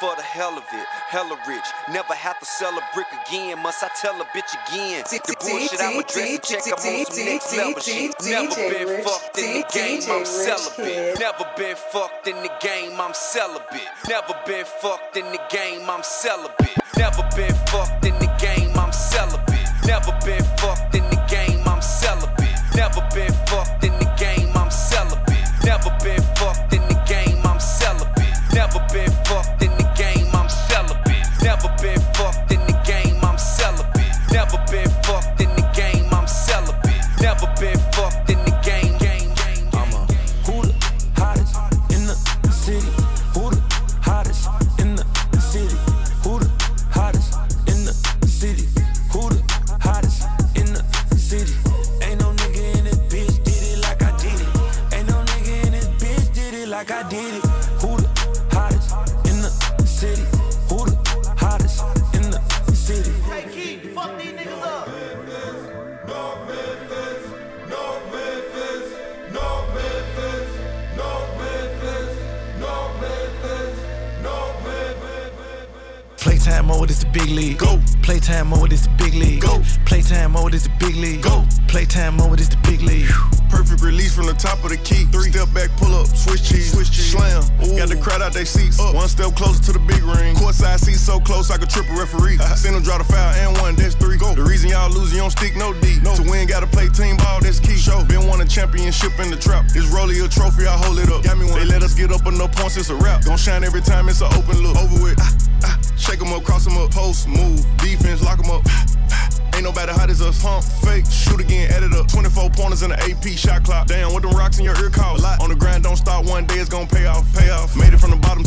for the hell of it. Hella rich, never have to sell a brick again. Must I tell a bitch again? The bullshit I'm addressing, check, I'm on some next level shit. Never been fucked in the game, I'm celibate. Never been fucked in the game, I'm celibate. Never been fucked in the game, I'm celibate. Never been fucked in the game, I'm celibate. Never been fucked in Playtime mode is the big league. Go. Playtime mode is the big league. Go. Playtime mode is the big league. Perfect release from the top of the key. Three step back, pull up, switch cheese, switch cheese. slam. Got the crowd out they seats. Up. One step closer to the big ring. Courtside seats so close I could trip a referee. Send them draw the foul and one, that's three. Go. The reason y'all losing, you don't stick no deep. No. To win, gotta play team ball, that's key. Show. Been won a championship in the trap. This rollie a trophy, I hold it up. Got me one. They let us get up enough points, it's a wrap. Don't shine every time, it's an open look. Over with. Ah, ah. Shake 'em up, cross 'em up, post, move, defense, lock 'em up. Ain't nobody hot as us, hump, fake, shoot again, edit up. 24 pointers in the AP shot clock. Damn, what them rocks in your ear call? Lot. On the grind, don't stop, one day it's gonna pay off, pay off. Made it from the bottom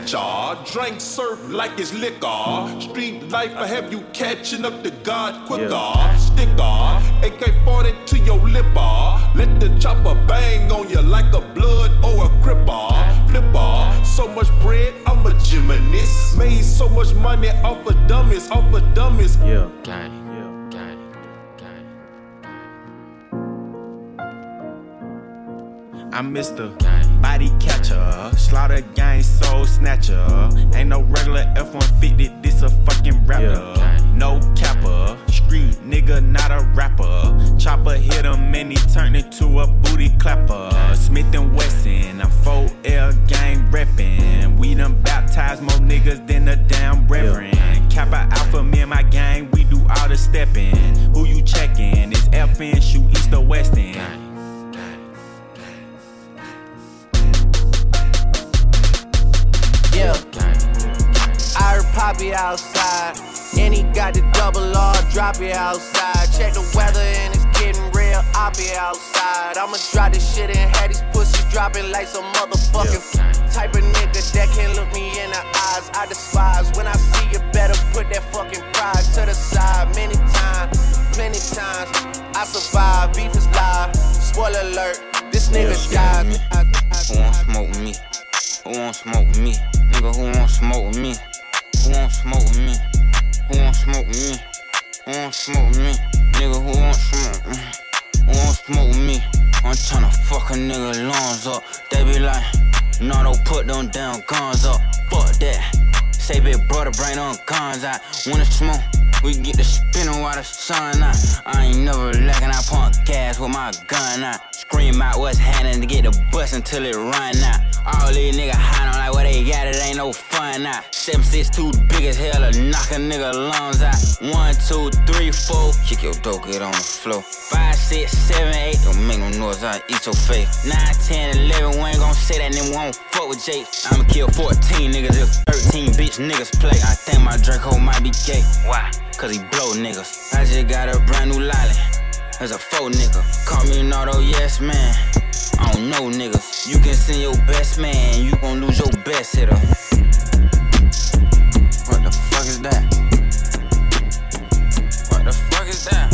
in this bitch. Ah, drink surf like it's liquor. Street life, I have you catching up to God quicker. Sticker, AK 40 to your lip. ah. Let the chopper bang on you like a blood or a cripper. Flipper, so much bread, I'm a gymnast. Made so much money off of dummies, off of dummies. Yeah. Gang. Yeah. Gang. Gang. Body Catcher, Slaughter Gang Soul Snatcher. Ain't no regular F-150, this a fucking rapper. No capper, street nigga, not a rapper. Chopper hit him and he turned into a booty clapper. Smith and Wesson, I'm 4L gang reppin'. We done baptized more niggas than a damn reverend. Kappa Alpha, me and my gang, we do all the steppin'. Who you checkin'? It's FN, shoot east or west I heard Poppy outside. And he got the double R, drop it outside. Check the weather and it's getting real, I'll be outside. I'ma drop this shit and have these pussy dropping like some motherfucking type of nigga that can't look me in the eyes. I despise when I see you better put that fucking pride to the side. Many times, plenty times, I survive. Beef is live. Spoiler alert, this nigga died. Who won't smoke me? Who won't smoke me? Nigga, who won't smoke me? Who won't smoke me? Who won't smoke me? Who won't smoke me? Nigga, who won't smoke me? Who won't smoke me? I'm tryna fuck a nigga lungs up. They be like, no, don't put them damn guns up. Fuck that. Say big brother, bring them guns out. When it's smoke, we get the spinning while the sun out. I ain't never lacking, I pump gas with my gun out. Scream out what's happening to get the bus until it run out. All these niggas hiding like what they got, it ain't no fun out. 762 big as hell to knock a nigga lungs out. One, two, three, four, kick your dope, get on the floor. Five, six, seven, eight, don't make no noise, I eat your face. Nine, ten, eleven, we ain't gon' say that, then we won't fuck with Jake. I'ma kill 14 niggas if 13 bitch niggas play. I think my Draco might be gay. Why? Cause he blow niggas. I just got a brand new lolly. As a faux nigga. Call best man. I don't know, niggas. You can send your best man, you gon' lose your best hitter. What the fuck is that? What the fuck is that?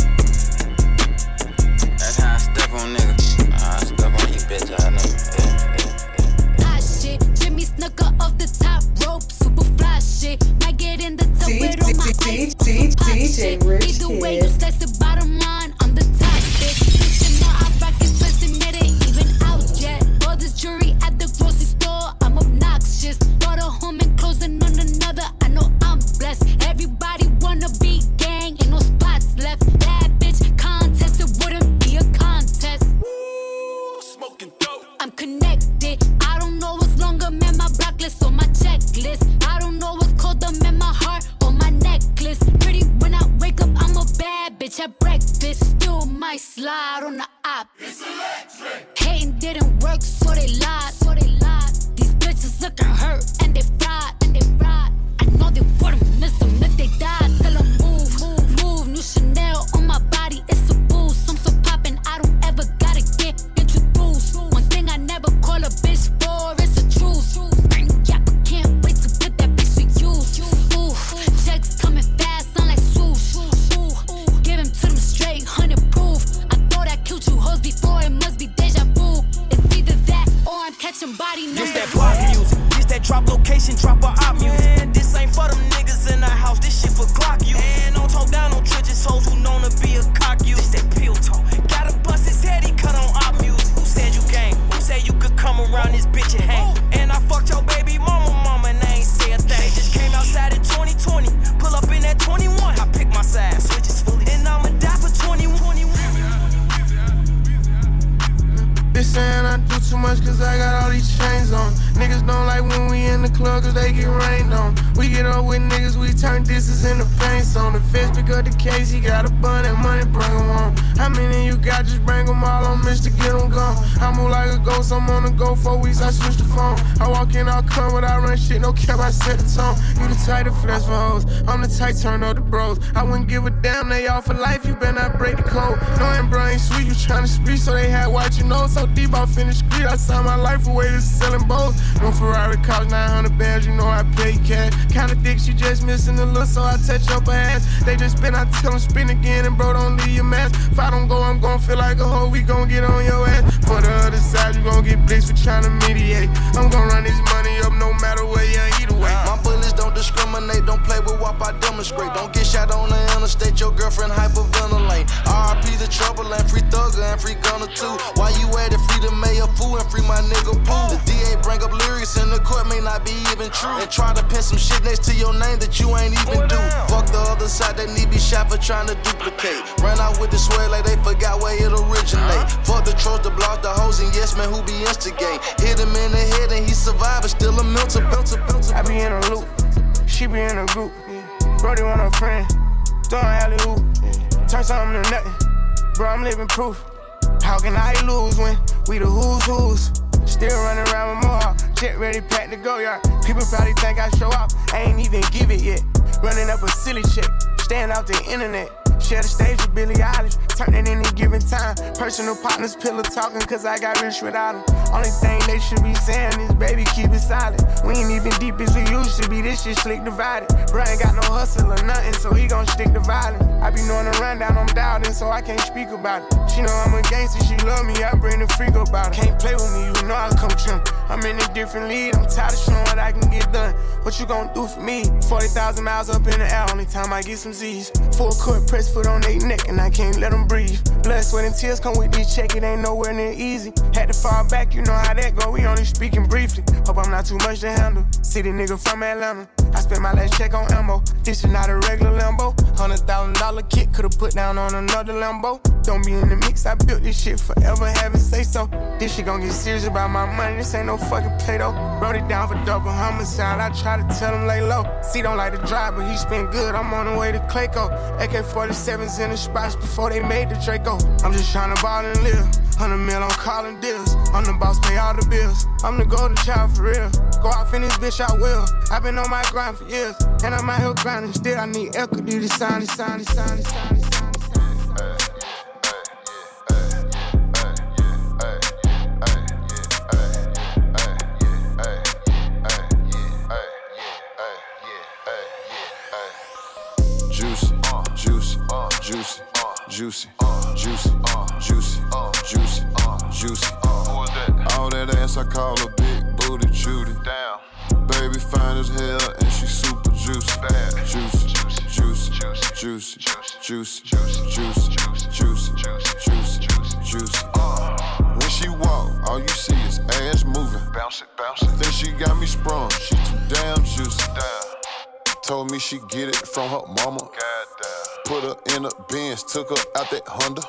That's how I step on niggas. I step on you, bitch. I know. Yeah, yeah, yeah. Hot shit, Jimmy Snuka off the top rope, super fly shit. I get in the tub with all my ice, DJ Rich Either way, you slice op. It's electric. Hating didn't work, so they lied. So they lied. These bitches looking hurt and they fried and they fried. I know they wouldn't I do too much cause I got all these chains on. Niggas don't like when we in the club cause they get rained on. We get up with niggas, we turn disses into paints on. The feds pick up the case, he got a bun that money, bring 'em home. How many you got? Just bring 'em all on, Mr. Get Get 'em gone. I move like a ghost, I'm on the go for weeks, I switch the phone. I walk in, I'll come without run shit, no cap, I set the tone. You the type to flex for hoes, I'm the type turn up the bros. I wouldn't give a damn, they all for life, you better not break the code. Knowing bro ain't sweet, you tryna speak, so they had white, you oh, know. So deep, I finished street, I signed my life away to selling both. No Ferrari cost 900 bands, you know I pay cash. Kinda thick, she just missing a look, so I touch up her ass. They just spin, I tell them spin again, and bro, don't leave your mask. If I don't go, I'm gon' feel like a hoe, we gon' get on your ass. For the other side, you gon' get blitzed for tryna mediate. I'm gon' run this money up no matter where you either way. My discriminate, don't play with WAP, I demonstrate. Don't get shot on the interstate, your girlfriend hyperventilate. RP the trouble and free thugger and free Gunna too. Why you at it? Free the mayor fool and free my nigga Pooh. The DA bring up lyrics in the court may not be even true. And try to pin some shit next to your name that you ain't even do. Fuck the other side, they need be shot for trying to duplicate. Ran out with the swear like they forgot where it originate. Fuck the trolls, the blogs, the hoes, and yes man who be instigate. Hit him in the head and he survived, but still a mental, mental, mental. I be in a loop, she be in a group. Brody want a friend, throwing alley hoop. Turn something to nothing, bro. I'm living proof. How can I lose when we the who's who's? Still running around with more. Jet ready, packed to go yard. People probably think I show up, I ain't even give it yet. Running up a silly check, staying out the internet. Share the stage with Billie Eilish, turn it any given time. Personal partners, pillow talking, cause I got rich without them. Only thing they should be saying is, baby, keep it silent. We ain't even deep as we used to be, this shit slick divided. Bro ain't got no hustle or nothing, so he gon' stick to violence. I be knowing the rundown, I'm doubting, so I can't speak about it. She know I'm a gangster, she love me, I bring the freak about it. Can't play with me, you know I come trim. I'm in a different league, I'm tired of showing what I can get done. What you gon' do for me? 40,000 miles up in the air, only time I get some Z's. Full court press foot on their neck, and I can't let them breathe. Blood, sweat, and tears come with this check, it ain't nowhere near easy. Had to fall back, you know how that go, we only speaking briefly. Hope I'm not too much to handle. City nigga from Atlanta. I spent my last check on ammo. This is not a regular Lambo. Hundred thousand dollar kit could've put down on another Lambo. Don't be in the mix, I built this shit forever, having say so. This shit gon' get serious about my money, this ain't no fucking play though. Wrote it down for double homicide, I try to tell him lay low. C don't like to drive, but he spent good, I'm on the way to Clayco. AK 47s in the spots before they made the Draco. I'm just trying to ball and live. Hundred mil, I'm calling deals. I'm the boss, pay all the bills. I'm the golden child for real. Go out, finish, bitch, I will. I've been on my grind for years, and I'm out here grinding still. I need equity to sign it, sign it, sign it, sign it. Sign it, sign it, sign it. Juicy, juicy, juicy, juicy, juicy, juicy. All that ass I call a big booty Judy. Damn. Baby fine as hell and she super juicy. Bad. Juicy, juicy, juicy, juicy, juicy, juicy, juicy, juicy, juicy. Juicy. Uh. When she walk, all you see is ass moving. Bounce it, bounce it. Then she got me sprung. She too damn juicy. Damn. Told me she get it from her mama. Put her in a Benz, took her out that Honda.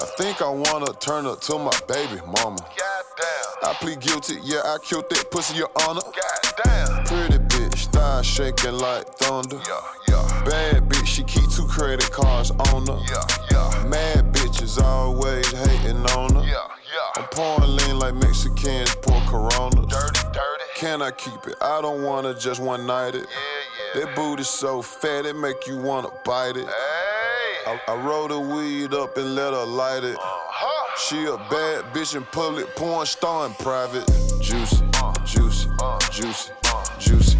I think I wanna turn up to my baby mama. Goddamn. I plead guilty, yeah, I killed that pussy, your honor. Goddamn. Pretty bitch, thigh shaking like thunder. Yeah, yeah. Bad bitch, she keep two credit cards on her. Yeah, yeah. Mad bitches always hating on her. Yeah, yeah. I'm pouring lean like Mexicans pour Corona. Dirty, dirty. Can I keep it? I don't wanna just one night it. Yeah, yeah. That booty so fat it make you wanna bite it. I, I roll the weed up and let her light it. Uh-huh. She a bad bitch in public, porn star in private. Juicy, juicy, juicy, juicy, juicy,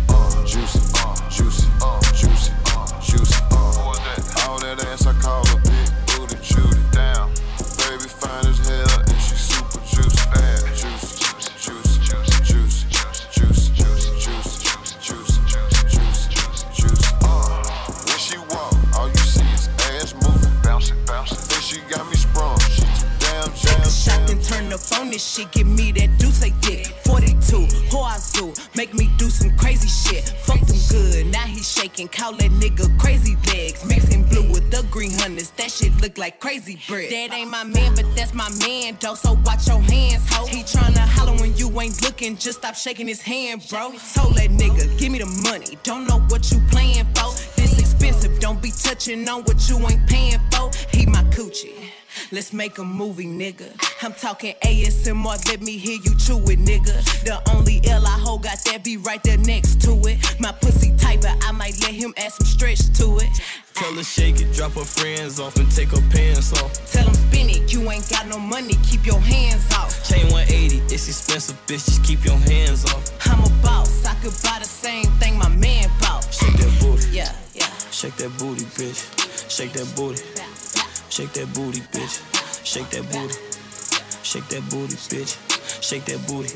this shit. Give me that deuce I dick. 42, Hoazoo. Make me do some crazy shit. Fuck them good. Now he shaking. Call that nigga crazy legs. Mixing blue with the green hundreds. That shit look like crazy bread. That ain't my man, but that's my man, though. So watch your hands, ho. He tryna holler when you ain't looking. Just stop shaking his hand, bro. Told that nigga, give me the money. Don't know what you playing for. This expensive. Don't be touching on what you ain't paying for. He my coochie. Let's make a movie, nigga. I'm talking ASMR, let me hear you chew it, nigga. The only L I hold got that be right there next to it. My pussy tight, but I might let him add some stretch to it. Tell her shake it, drop her friends off and take her pants off. Tell him spin it, you ain't got no money, keep your hands off. Chain 180, it's expensive, bitch, just keep your hands off. I'm a boss, I could buy the same thing my man bought. Shake that booty, Yeah, yeah. shake that booty, bitch. Shake that booty, shake that booty, bitch. Shake that booty, shake that booty, bitch. Shake that booty,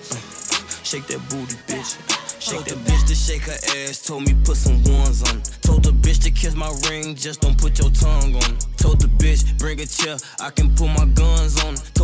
shake that booty, bitch. Shake that bitch to shake her ass, told me put some ones on. Told the bitch to kiss my ring, just don't put your tongue on. Told the bitch, bring a chair, I can put my guns on. Told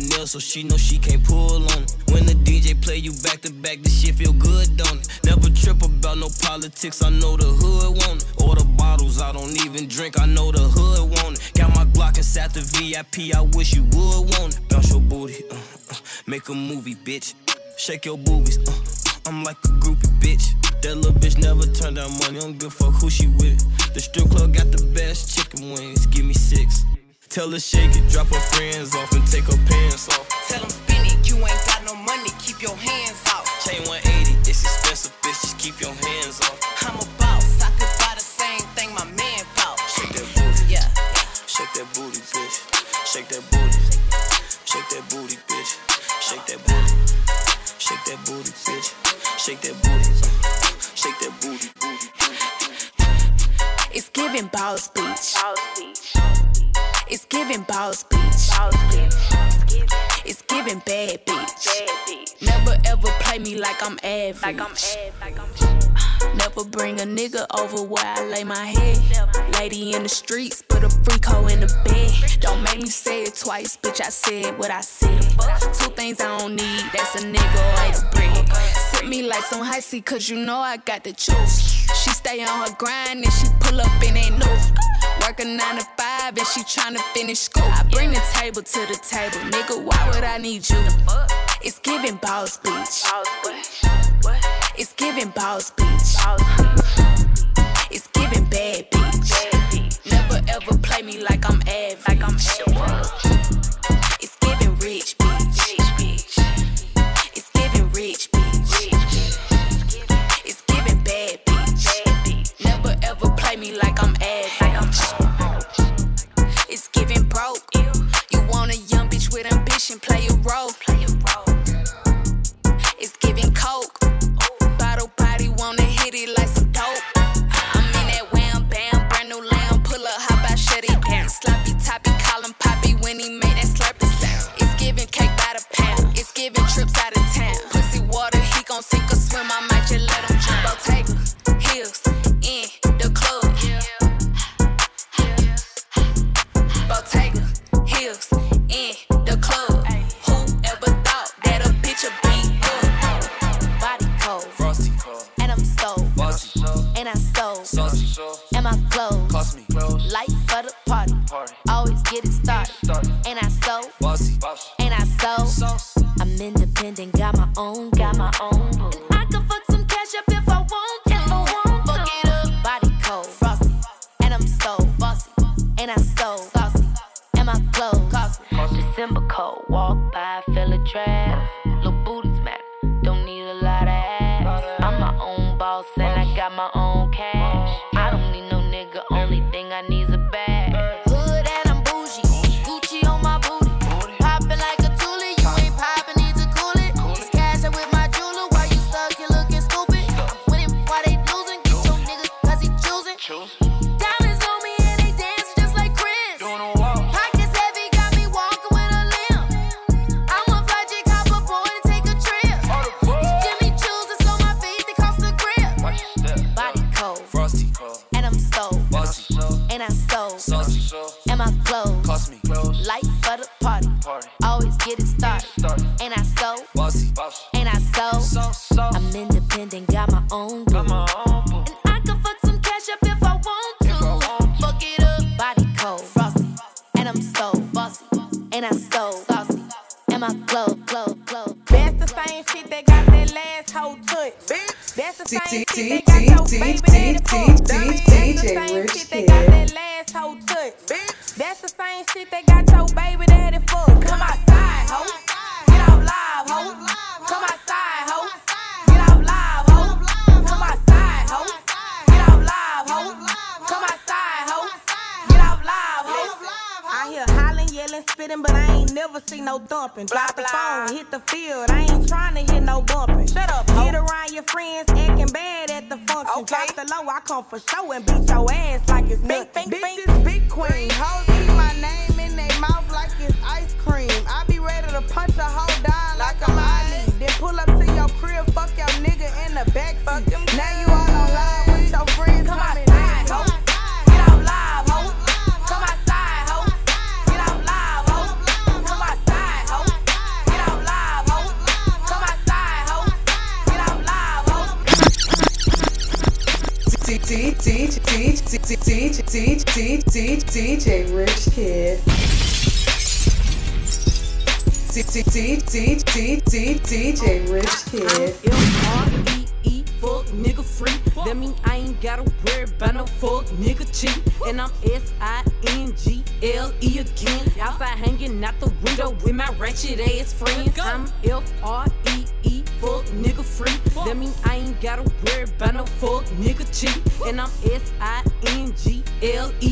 Chanel, so she know she can't pull on. it. When the DJ play you back to back, this shit feel good, don't it? Never trip about no politics, I know the hood want it. Or the bottles, I don't even drink, I know the hood want it. Got my Glock inside the VIP, I wish you would want it. Bounce your booty, uh, uh, make a movie, bitch. Shake your boobies, uh, I'm like a groupie, bitch. That little bitch never turned down money, don't give a fuck who she with. The strip club got the best chicken wings, give me six. Tell her shake it, drop her friends off and take her pants off. Tell them spin it, you ain't got no money, keep your hands off. Chain 180, it's expensive, bitch, just keep your hands off. I'm a boss, I could buy the same thing my man bought. Shake that booty, Yeah, yeah. shake that booty, bitch. Shake that booty, shake that booty, bitch. Shake that booty, shake that booty, bitch. Shake that booty, shake that booty, booty, booty. It's giving boss beach. It's giving boss beach. It's giving bad bitch. Never ever play me like I'm average. Never bring a nigga over where I lay my head. Lady in the streets, put a freak hoe in the bed. Don't make me say it twice, bitch. I said what I said. Two things I don't need, that's a nigga or it's bread. Sip me like some high C, cause you know I got the juice. She stay on her grind and she pull up and ain't no. Work a nine to five and she tryna finish school. I bring the table to the table, nigga. Why would I need you? It's giving boss beach. It's giving boss beach. It's giving bad bitch. Never ever play me like I'm average. It's December cold, walk by, feel a draft. So saucy, and my clothes, clothes, clothes. That's the same shit that got that last hoe touch. That's the same shit that got your baby daddy fucked. That's the same shit that got that last hoe touch. That's the same shit that got your baby daddy fucked. Come outside, ho. No thumping. Drop the phone, hit the field. I ain't trying to hit no bumping. Shut up, Get around your friends, acting bad at the function. Drop the low, I come for show and beat your ass like it's nothing. Bitches, big queen. Hoes keep my name in their mouth like it's ice cream. I be ready to punch a hoe down like I'm Ali. Then pull up to your crib, fuck your nigga in the back backseat. DJ Rich Kid. DJ Rich Kid. F-R-E-E, fuck nigga free. That mean I ain't gotta worry about no fuck nigga cheat. And I'm S-I-N-G-L-E again. Outside hanging out the window with my ratchet ass friends. I'm F-R-E-E, fuck nigga free. That mean I ain't gotta worry about no fuck nigga cheat. And I'm S-I-N-G-L-E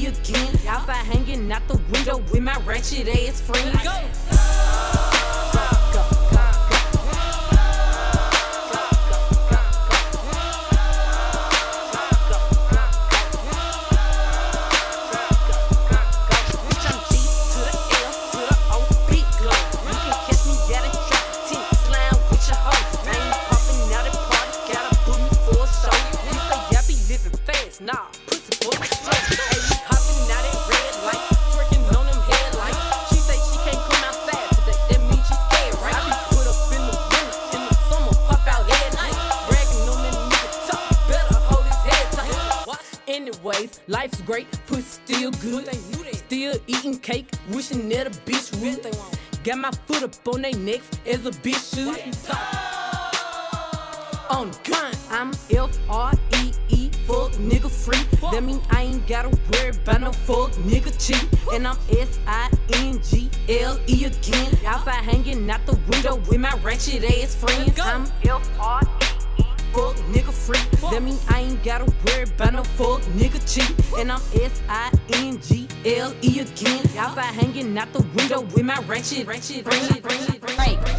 again. Outside hanging out the window with my ratchet ass friends. Nah, life's great, pussy still good. Still eating cake, wishing that a bitch would. Got my foot up on they necks as a bitch should. Oh. On the gun, I'm F R E E, fuck nigga free. That mean I ain't gotta worry about no fuck nigga cheat. And I'm S I N G L E again. Outside hanging out the window with my ratchet ass friends. I'm F R E E, fuck nigga free. That mean I ain't gotta worry about no fuck nigga cheat. And I'm S I N G L E again. Outside hanging out the window with my ratchet, ratchet, ratchet, ratchet, Break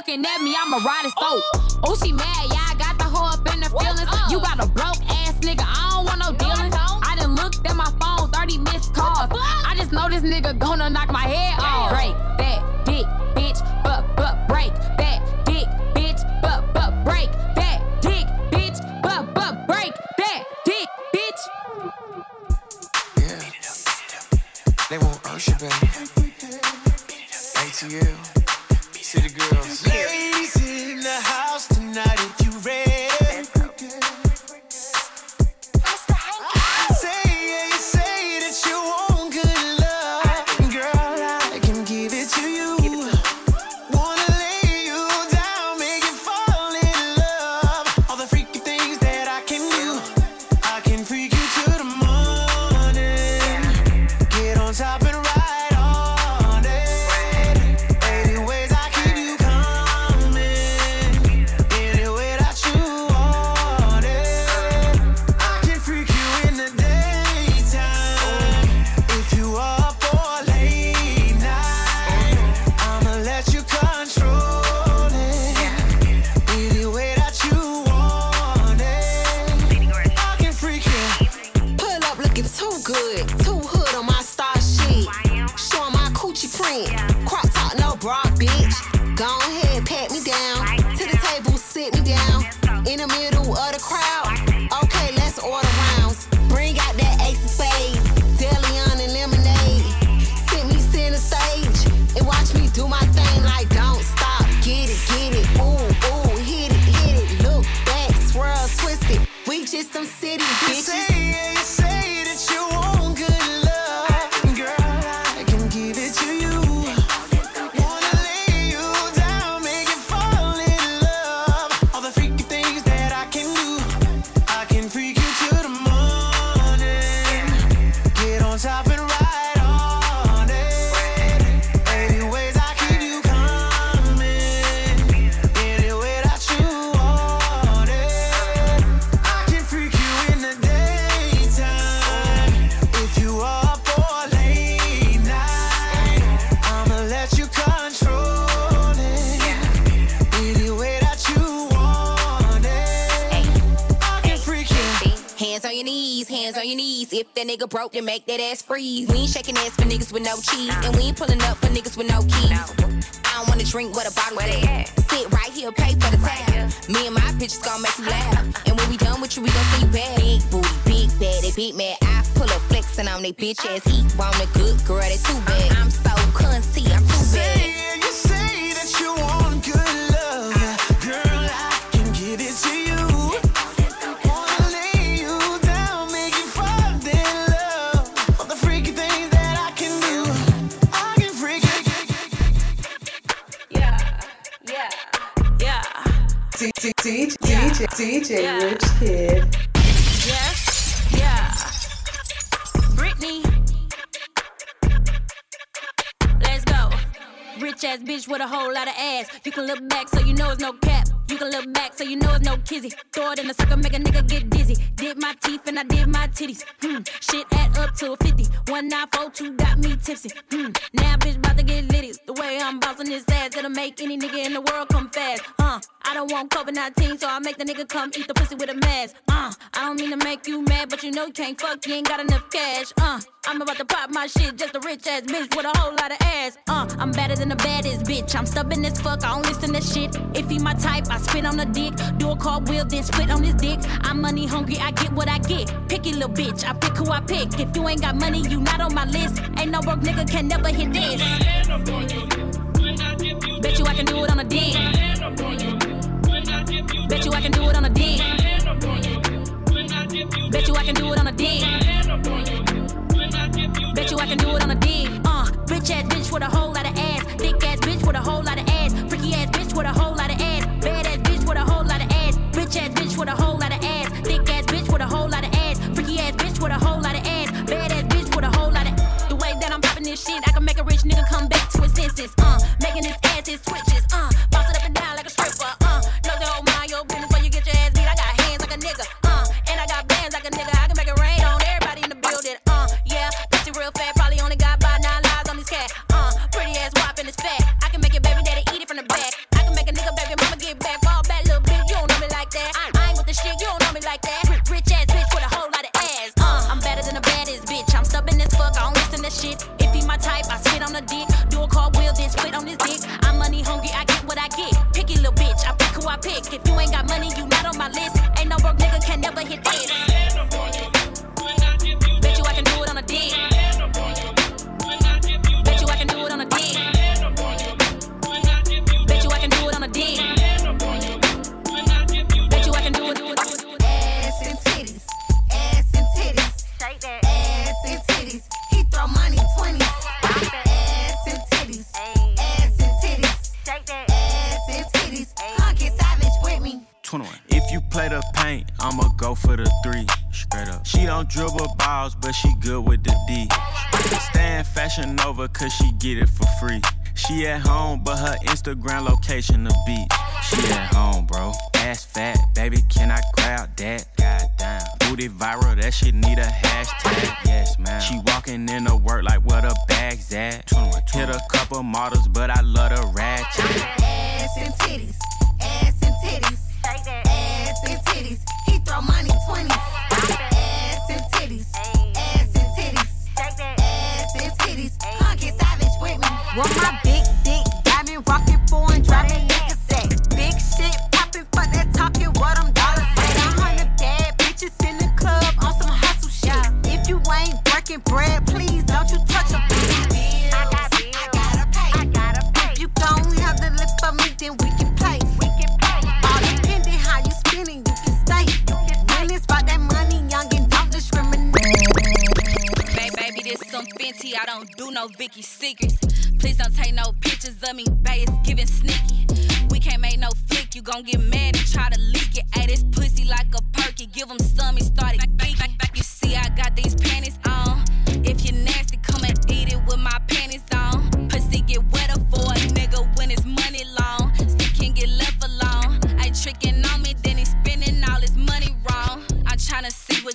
looking at me, I'ma ride his throat. Oh, she mad, yeah, I got the hoe up in the feelings. You got a broke ass nigga, I don't want no dealings. I done looked at my phone, 30 missed calls. I just know this nigga gonna knock my head nigga broke, then make that ass freeze. We ain't shaking ass for niggas with no cheese, and we ain't pulling up for niggas with no keys. I don't wanna drink what a bottle at. Sit right here, pay for the tab. Me and my bitches gon' make you laugh. And when we done with you, we gon' see you back. Big booty, big bad, they big mad. I pull up flexing on they bitch ass. He want a good girl, they too bad. I'm so cunty, I'm too bad. DJ, Rich Kid. Yes, yeah. Britney. Let's go. Rich ass bitch with a whole lot of ass. You can look back so you know it's no cap. You can look back so you know it's no kizzy. Throw it in the circle, make a nigga get dizzy. Did my teeth and I did my titties. Hmm, shit add up to a 50. 1942 got me tipsy. Hmm, now bitch about to get litty. The way I'm bossing this ass, it'll make any nigga in the world come fast. Uh, I don't want COVID 19, so I make the nigga come eat the pussy with a mask. Uh, I don't mean to make you mad, but you know you can't fuck, you ain't got enough cash. Uh, I'm about to pop my shit, just a rich ass bitch with a whole lot of ass. Uh, I'm better than the baddest bitch. I'm stubborn as fuck, I don't listen to shit. If he my type, I spit on the dick. Do a cartwheel, then split on his dick. I'm money hungry, I get what I get. Picky little bitch, I pick who I pick. If you ain't got money, you not on my list. Ain't no broke nigga can never hit this. Bet you I can do it on a dick. Bet you I can do it on a dick. Over, cause she get it for free. She at home, but her Instagram location the beach. She at home, bro. Ass fat, baby, can I grab that? Goddamn. Booty viral, that shit need a hashtag. Yes, man. She walking in the work like where the bags at. Hit a couple models, but I love the ratchet. Ass and titties,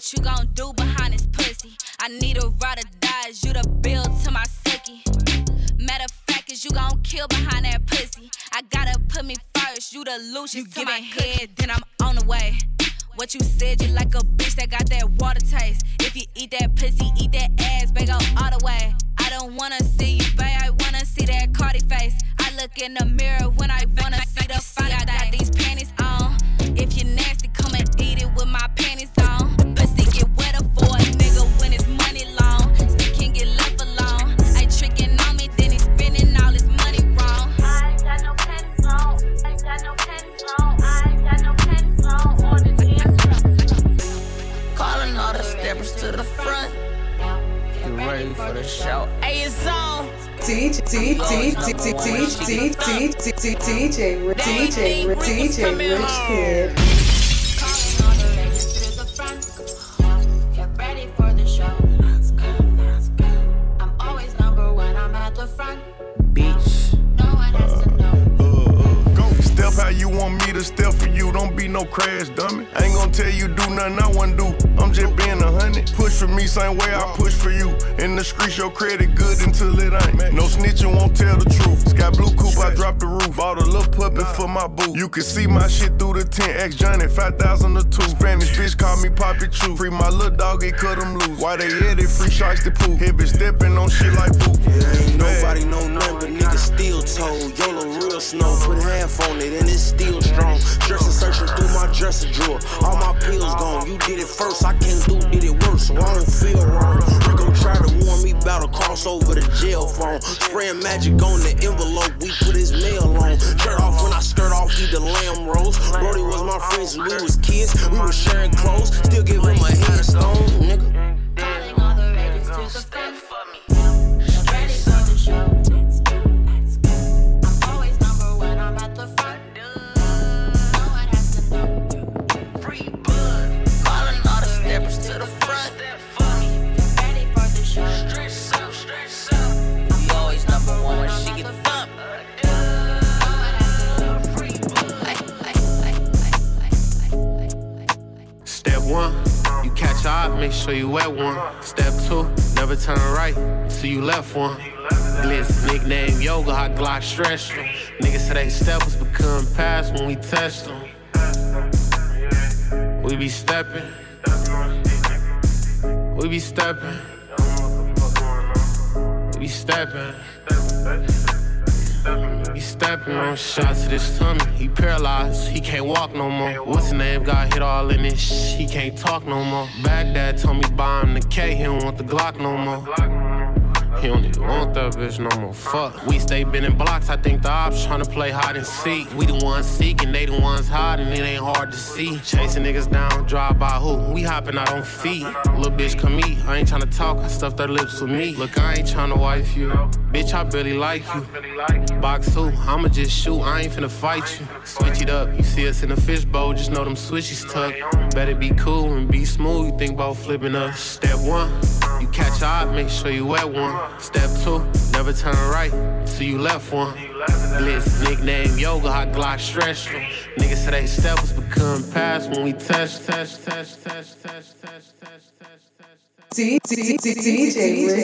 what you gon' do behind this pussy. I need a ride or die, is you the bill to my sickie. Matter of fact, is you gon' kill behind that pussy. I gotta put me first, you the loose, you give my head, then I'm on the way. What you said, you like a bitch that got that water taste. If you eat that pussy, eat that ass, babe, go all the way. I don't wanna see you, babe, I wanna see that Cardi face. I look in the mirror when I wanna see the fire. I got DJ crash dummy. I ain't gonna tell you do nothing I wanna do me, same way I push for you. In the streets, your credit good until it ain't. No snitching won't tell the truth. Sky blue coupe, I dropped the roof. Bought a little puppy for my boo. You can see my shit through the 10X Johnny, 5,000 or two. Spanish bitch call me Poppy Chew. Free my little dog, it cut him loose. Why they hit it? Free shots to poo. Heavy stepping on shit like boo. Ain't nobody know nothing but niggas still told. YOLO real snow, put half on it and it's still strong. Dressing searching through my dresser drawer. All my pills gone. You did it first, I can't do did it worse, so I don't feel wrong. Rico try to warn me about a crossover the jail phone. Spraying magic on the envelope, we put his mail on. Shirt off when I skirt off, eat the lamb roast. Brody was my friend since we was kids. We was sharing clothes, still give him left one. Blitz nickname yoga, hot Glock stretch them. Niggas say they steppers become pass when we test them. We be stepping, we be stepping, we be stepping. He stepping on shots to this tummy. He paralyzed, he can't walk no more. What's his name? Got hit all in this sh- He can't talk no more. Baghdad told me buy him the K, he don't want the Glock no more. He don't even want that bitch no more. Fuck. We stay bending blocks. I think the ops trying to play hide and seek. We the ones seeking, they the ones hiding. It ain't hard to see. Chasing niggas down, drive by who? We hopping out on feet. Little bitch come eat. I ain't trying to talk. I stuff their lips with me. Look, I ain't trying to wife you. Bitch, I barely like you. Box who? I'ma just shoot. I ain't finna fight you. Switch it up. You see us in a fishbowl. Just know them switches tuck. Better be cool and be smooth. You think about flipping us. Step one. You catch a make sure you wet one. Step two, never turn right till you left one. Blitz, nickname yoga, hot Glock stretch. Niggas say they steppers become past when we test, test, test, test, test, test, test, test, test. DJ.